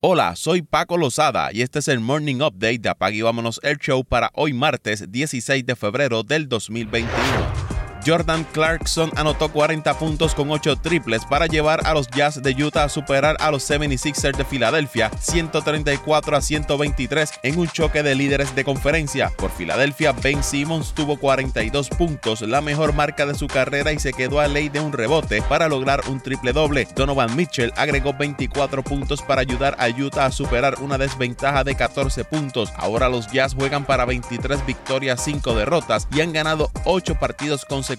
Hola, soy Paco Lozada y este es el Morning Update de Apag y Vámonos el Show para hoy martes 16 de febrero del 2021. Jordan Clarkson anotó 40 puntos con 8 triples para llevar a los Jazz de Utah a superar a los 76ers de Filadelfia 134 a 123 en un choque de líderes de conferencia. Por Filadelfia, Ben Simmons tuvo 42 puntos, la mejor marca de su carrera y se quedó a ley de un rebote para lograr un triple doble. Donovan Mitchell agregó 24 puntos para ayudar a Utah a superar una desventaja de 14 puntos. Ahora los Jazz juegan para 23 victorias, 5 derrotas y han ganado 8 partidos consecutivos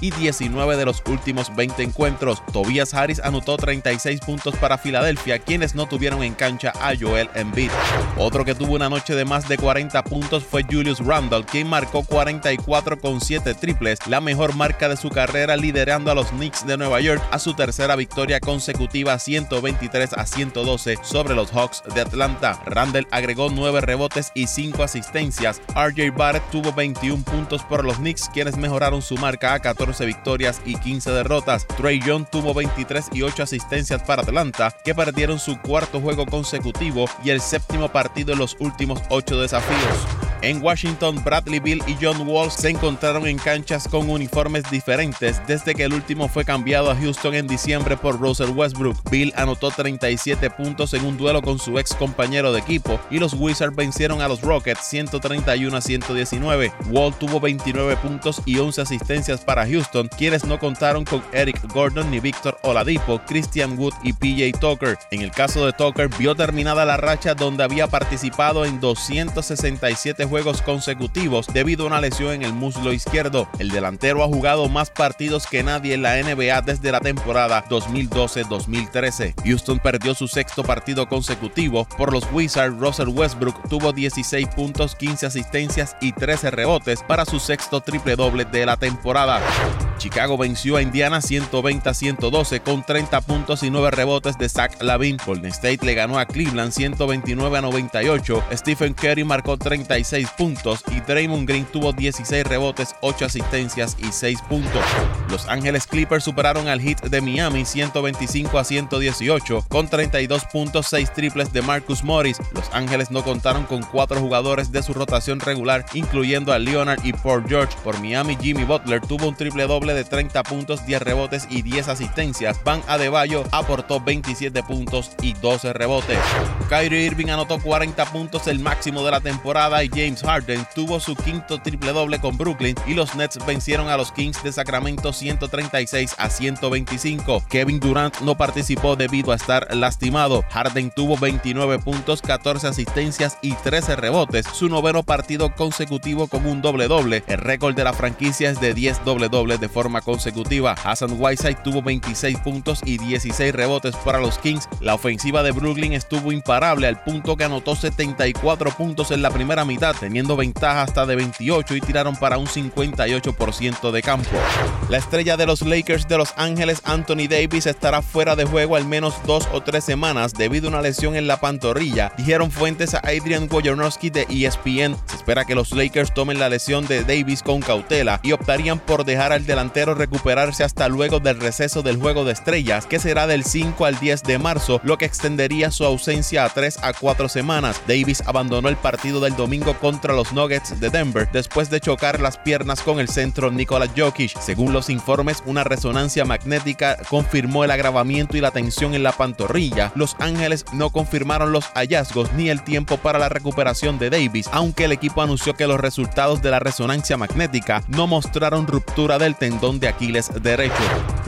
y 19 de los últimos 20 encuentros. Tobias Harris anotó 36 puntos para Filadelfia, quienes no tuvieron en cancha a Joel Embiid. Otro que tuvo una noche de más de 40 puntos fue Julius Randle, quien marcó 44 con 7 triples, la mejor marca de su carrera liderando a los Knicks de Nueva York a su tercera victoria consecutiva 123 a 112 sobre los Hawks de Atlanta. Randle agregó 9 rebotes y 5 asistencias. RJ Barrett tuvo 21 puntos por los Knicks, quienes mejoraron su marca a 14 victorias y 15 derrotas. Trey Young tuvo 23 y 8 asistencias para Atlanta, que perdieron su cuarto juego consecutivo y el séptimo partido en los últimos 8 desafíos. En Washington, Bradley Bill y John Wall se encontraron en canchas con uniformes diferentes desde que el último fue cambiado a Houston en diciembre por Russell Westbrook. Bill anotó 37 puntos en un duelo con su ex compañero de equipo y los Wizards vencieron a los Rockets 131 a 119. Wall tuvo 29 puntos y 11 asistencias para Houston, quienes no contaron con Eric Gordon ni Víctor Oladipo, Christian Wood y PJ Tucker. En el caso de Tucker, vio terminada la racha donde había participado en 267 juegos consecutivos debido a una lesión en el muslo izquierdo. El delantero ha jugado más partidos que nadie en la NBA desde la temporada 2012-2013. Houston perdió su sexto partido consecutivo por los Wizards. Russell Westbrook tuvo 16 puntos, 15 asistencias y 13 rebotes para su sexto triple doble de la temporada. Chicago venció a Indiana 120 a 112 con 30 puntos y 9 rebotes de Zach Lavin. Golden State le ganó a Cleveland 129 a 98. Stephen Curry marcó 36 puntos y Draymond Green tuvo 16 rebotes, 8 asistencias y 6 puntos. Los Ángeles Clippers superaron al Heat de Miami 125 a 118 con 32 puntos, 6 triples de Marcus Morris. Los Ángeles no contaron con 4 jugadores de su rotación regular, incluyendo a Leonard y Paul George. Por Miami, Jimmy Butler tuvo un triple doble de 30 puntos, 10 rebotes y 10 asistencias. Van Adebayo aportó 27 puntos y 12 rebotes. Kyrie Irving anotó 40 puntos, el máximo de la temporada, y James Harden tuvo su quinto triple doble con Brooklyn y los Nets vencieron a los Kings de Sacramento 136 a 125. Kevin Durant no participó debido a estar lastimado. Harden tuvo 29 puntos, 14 asistencias y 13 rebotes, su noveno partido consecutivo con un doble doble. El récord de la franquicia es de 10 doble dobles de forma consecutiva. Hassan Whiteside tuvo 26 puntos y 16 rebotes para los Kings. La ofensiva de Brooklyn estuvo imparable al punto que anotó 74 puntos en la primera mitad teniendo ventaja hasta de 28 y tiraron para un 58% de campo. La estrella de los Lakers de Los Ángeles, Anthony Davis, estará fuera de juego al menos dos o tres semanas debido a una lesión en la pantorrilla, dijeron fuentes a Adrian Wojnarowski de ESPN. Se espera que los Lakers tomen la lesión de Davis con cautela y optarían por dejar al delantero recuperarse hasta luego del receso del juego de estrellas, que será del 5 al 10 de marzo, lo que extendería su ausencia a 3 a 4 semanas. Davis abandonó el partido del domingo contra los Nuggets de Denver después de chocar las piernas con el centro Nikola Jokic. Según los informes, una resonancia magnética confirmó el agravamiento y la tensión en la pantorrilla. Los Ángeles no confirmaron los hallazgos ni el tiempo para la recuperación de Davis, aunque el equipo anunció que los resultados de la resonancia magnética no mostraron ruptura del tendón de Aquiles derecho.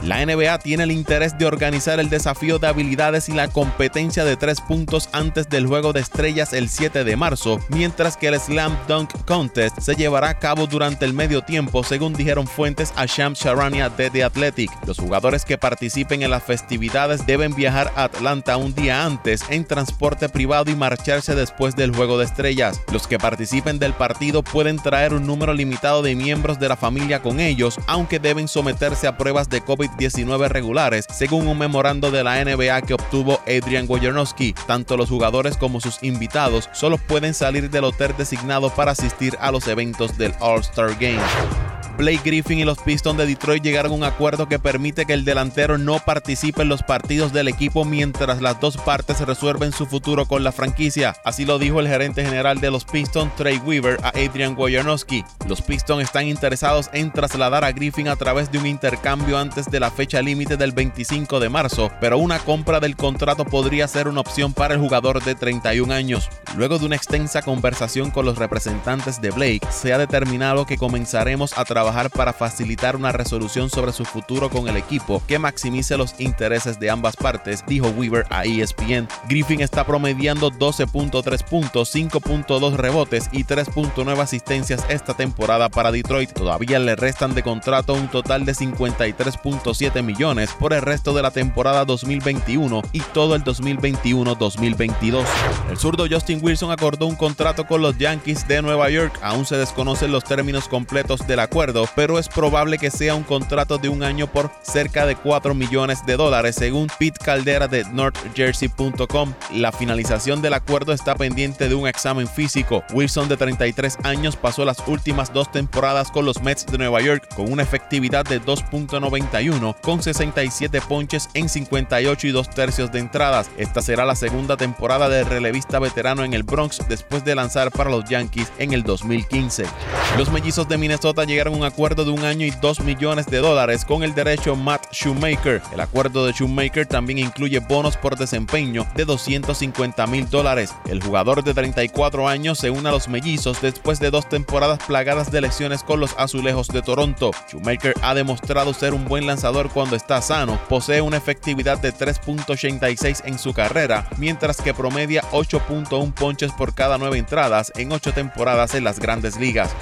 La NBA tiene el interés de organizar el desafío de habilidades y la competencia de tres puntos antes del juego de estrellas el 7 de marzo, mientras que el Slam Dunk Contest se llevará a cabo durante el medio tiempo, según dijeron fuentes a Shams Charania de The Athletic. Los jugadores que participen en las festividades deben viajar a Atlanta un día antes en transporte privado y marcharse después del juego de estrellas. Los que participen del partido pueden traer un número limitado de miembros de la familia con ellos, aunque deben someterse a pruebas de COVID-19 regulares, según un memorando de la NBA que obtuvo Adrian Wojnarowski. Tanto los jugadores como sus invitados solo pueden salir del hotel designado para asistir a los eventos del All-Star Game. Blake Griffin y los Pistons de Detroit llegaron a un acuerdo que permite que el delantero no participe en los partidos del equipo mientras las dos partes resuelven su futuro con la franquicia. Así lo dijo el gerente general de los Pistons, Trey Weaver, a Adrian Wojnarowski. Los Pistons están interesados en trasladar a Griffin a través de un intercambio antes de la fecha límite del 25 de marzo, pero una compra del contrato podría ser una opción para el jugador de 31 años. Luego de una extensa conversación con los representantes de Blake, se ha determinado que comenzaremos a trabajar para facilitar una resolución sobre su futuro con el equipo que maximice los intereses de ambas partes, dijo Weaver a ESPN. Griffin está promediando 12.3 puntos, 5.2 rebotes y 3.9 asistencias esta temporada para Detroit. Todavía le restan de contrato un total de 53.7 millones por el resto de la temporada 2021 y todo el 2021-2022. El zurdo Justin Wilson acordó un contrato con los Yankees de Nueva York. Aún se desconocen los términos completos del acuerdo, pero es probable que sea un contrato de un año por cerca de 4 millones de dólares, según Pete Caldera de NorthJersey.com. La finalización del acuerdo está pendiente de un examen físico. Wilson, de 33 años, pasó las últimas dos temporadas con los Mets de Nueva York con una efectividad de 2.91 con 67 ponches en 58 y 2 tercios de entradas. Esta será la segunda temporada del relevista veterano en el Bronx después de lanzar para los Yankees en el 2015. Los mellizos de Minnesota llegaron a un acuerdo de un año y 2 millones de dólares con el derecho Matt Shoemaker. El acuerdo de Shoemaker también incluye bonos por desempeño de 250 mil dólares. El jugador de 34 años se une a los mellizos después de dos temporadas plagadas de lesiones con los azulejos de Toronto. Shoemaker ha demostrado ser un buen lanzador cuando está sano, posee una efectividad de 3.86 en su carrera, mientras que promedia 8.1 ponches por cada nueve entradas en ocho temporadas en las grandes ligas.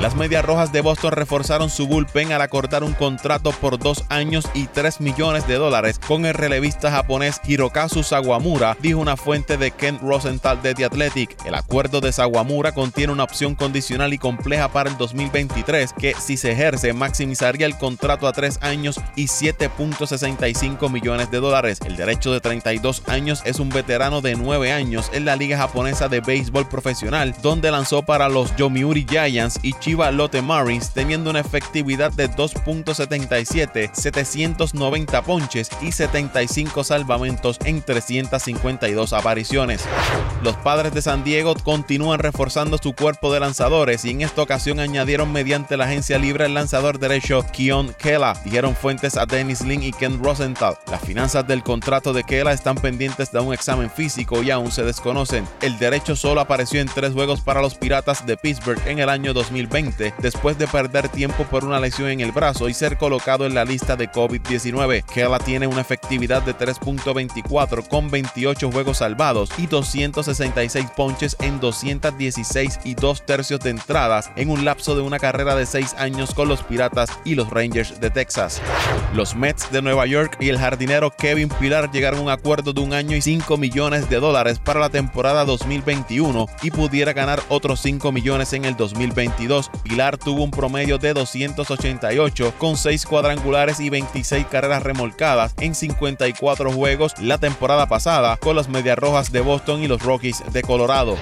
Las Medias Rojas de Boston reforzaron su bullpen al acordar un contrato por dos años y 3 millones de dólares con el relevista japonés Hirokazu Sawamura, dijo una fuente de Ken Rosenthal de The Athletic. El acuerdo de Sawamura contiene una opción condicional y compleja para el 2023 que, si se ejerce, maximizaría el contrato a tres años y 7.65 millones de dólares. El derecho de 32 años es un veterano de 9 años en la Liga Japonesa de Béisbol Profesional, donde lanzó para los Yomiuri Giants y Chiba Lotte Marines, teniendo una efectividad de 2.77, 790 ponches y 75 salvamentos en 352 apariciones. Los padres de San Diego continúan reforzando su cuerpo de lanzadores y en esta ocasión añadieron mediante la agencia libre el lanzador derecho Keon Kela, dijeron fuentes a Dennis Lin y Ken Rosenthal. Las finanzas del contrato de Kela están pendientes de un examen físico y aún se desconocen. El derecho solo apareció en tres juegos para los Piratas de Pittsburgh en el año 2020, después de perder tiempo por una lesión en el brazo y ser colocado en la lista de COVID-19. Kela tiene una efectividad de 3.24 con 28 juegos salvados y 266 ponches en 216 y 2 tercios de entradas en un lapso de una carrera de 6 años con los Piratas y los Rangers de Texas. Los Mets de Nueva York y el jardinero Kevin Pilar llegaron a un acuerdo de un año y 5 millones de dólares para la temporada 2021 y pudiera ganar otros 5 millones en el 2022. Pilar tuvo un promedio de 288 con 6 cuadrangulares y 26 carreras remolcadas en 54 juegos la temporada pasada con las Medias Rojas de Boston y los Rockies de Colorado.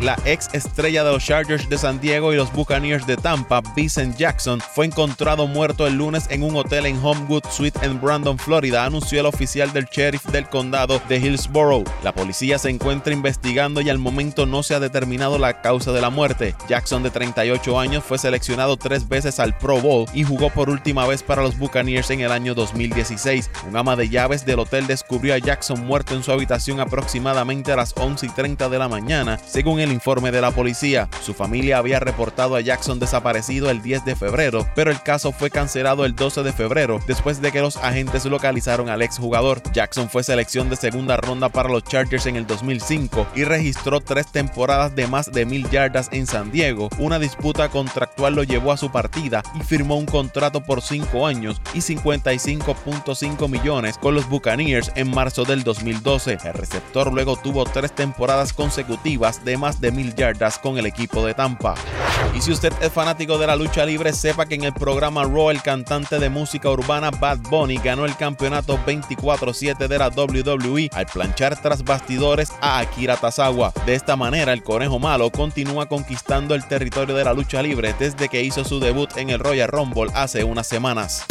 La ex estrella de los Chargers de San Diego y los Buccaneers de Tampa, Vincent Jackson, fue encontrado muerto el lunes en un hotel en Homewood Suite en Brandon, Florida, anunció el oficial del sheriff del condado de Hillsborough. La policía se encuentra investigando y al momento no se ha determinado la causa de la muerte. Jackson, de 38 años, fue seleccionado tres veces al Pro Bowl y jugó por última vez para los Buccaneers en el año 2016. Un ama de llaves del hotel descubrió a Jackson muerto en su habitación aproximadamente a las 11 y 30 de la mañana, según el informe de la policía. Su familia había reportado a Jackson desaparecido el 10 de febrero, pero el caso fue cancelado el 12 de febrero después de que los agentes localizaron al exjugador. Jackson fue selección de segunda ronda para los Chargers en el 2005 y registró tres temporadas de más de mil yardas en San Diego. Una disputa contractual lo llevó a su partida y firmó un contrato por 5 años y 55.5 millones con los Buccaneers en marzo del 2012. El receptor luego tuvo tres temporadas consecutivas de más de mil yardas con el equipo de Tampa. Y si usted es fanático de la lucha libre, sepa que en el programa Raw el cantante de música urbana Bad Bunny ganó el campeonato 24-7 de la WWE al planchar tras bastidores a Akira Tazawa. De esta manera, el conejo malo continúa conquistando el territorio de la lucha libre desde que hizo su debut en el Royal Rumble hace unas semanas.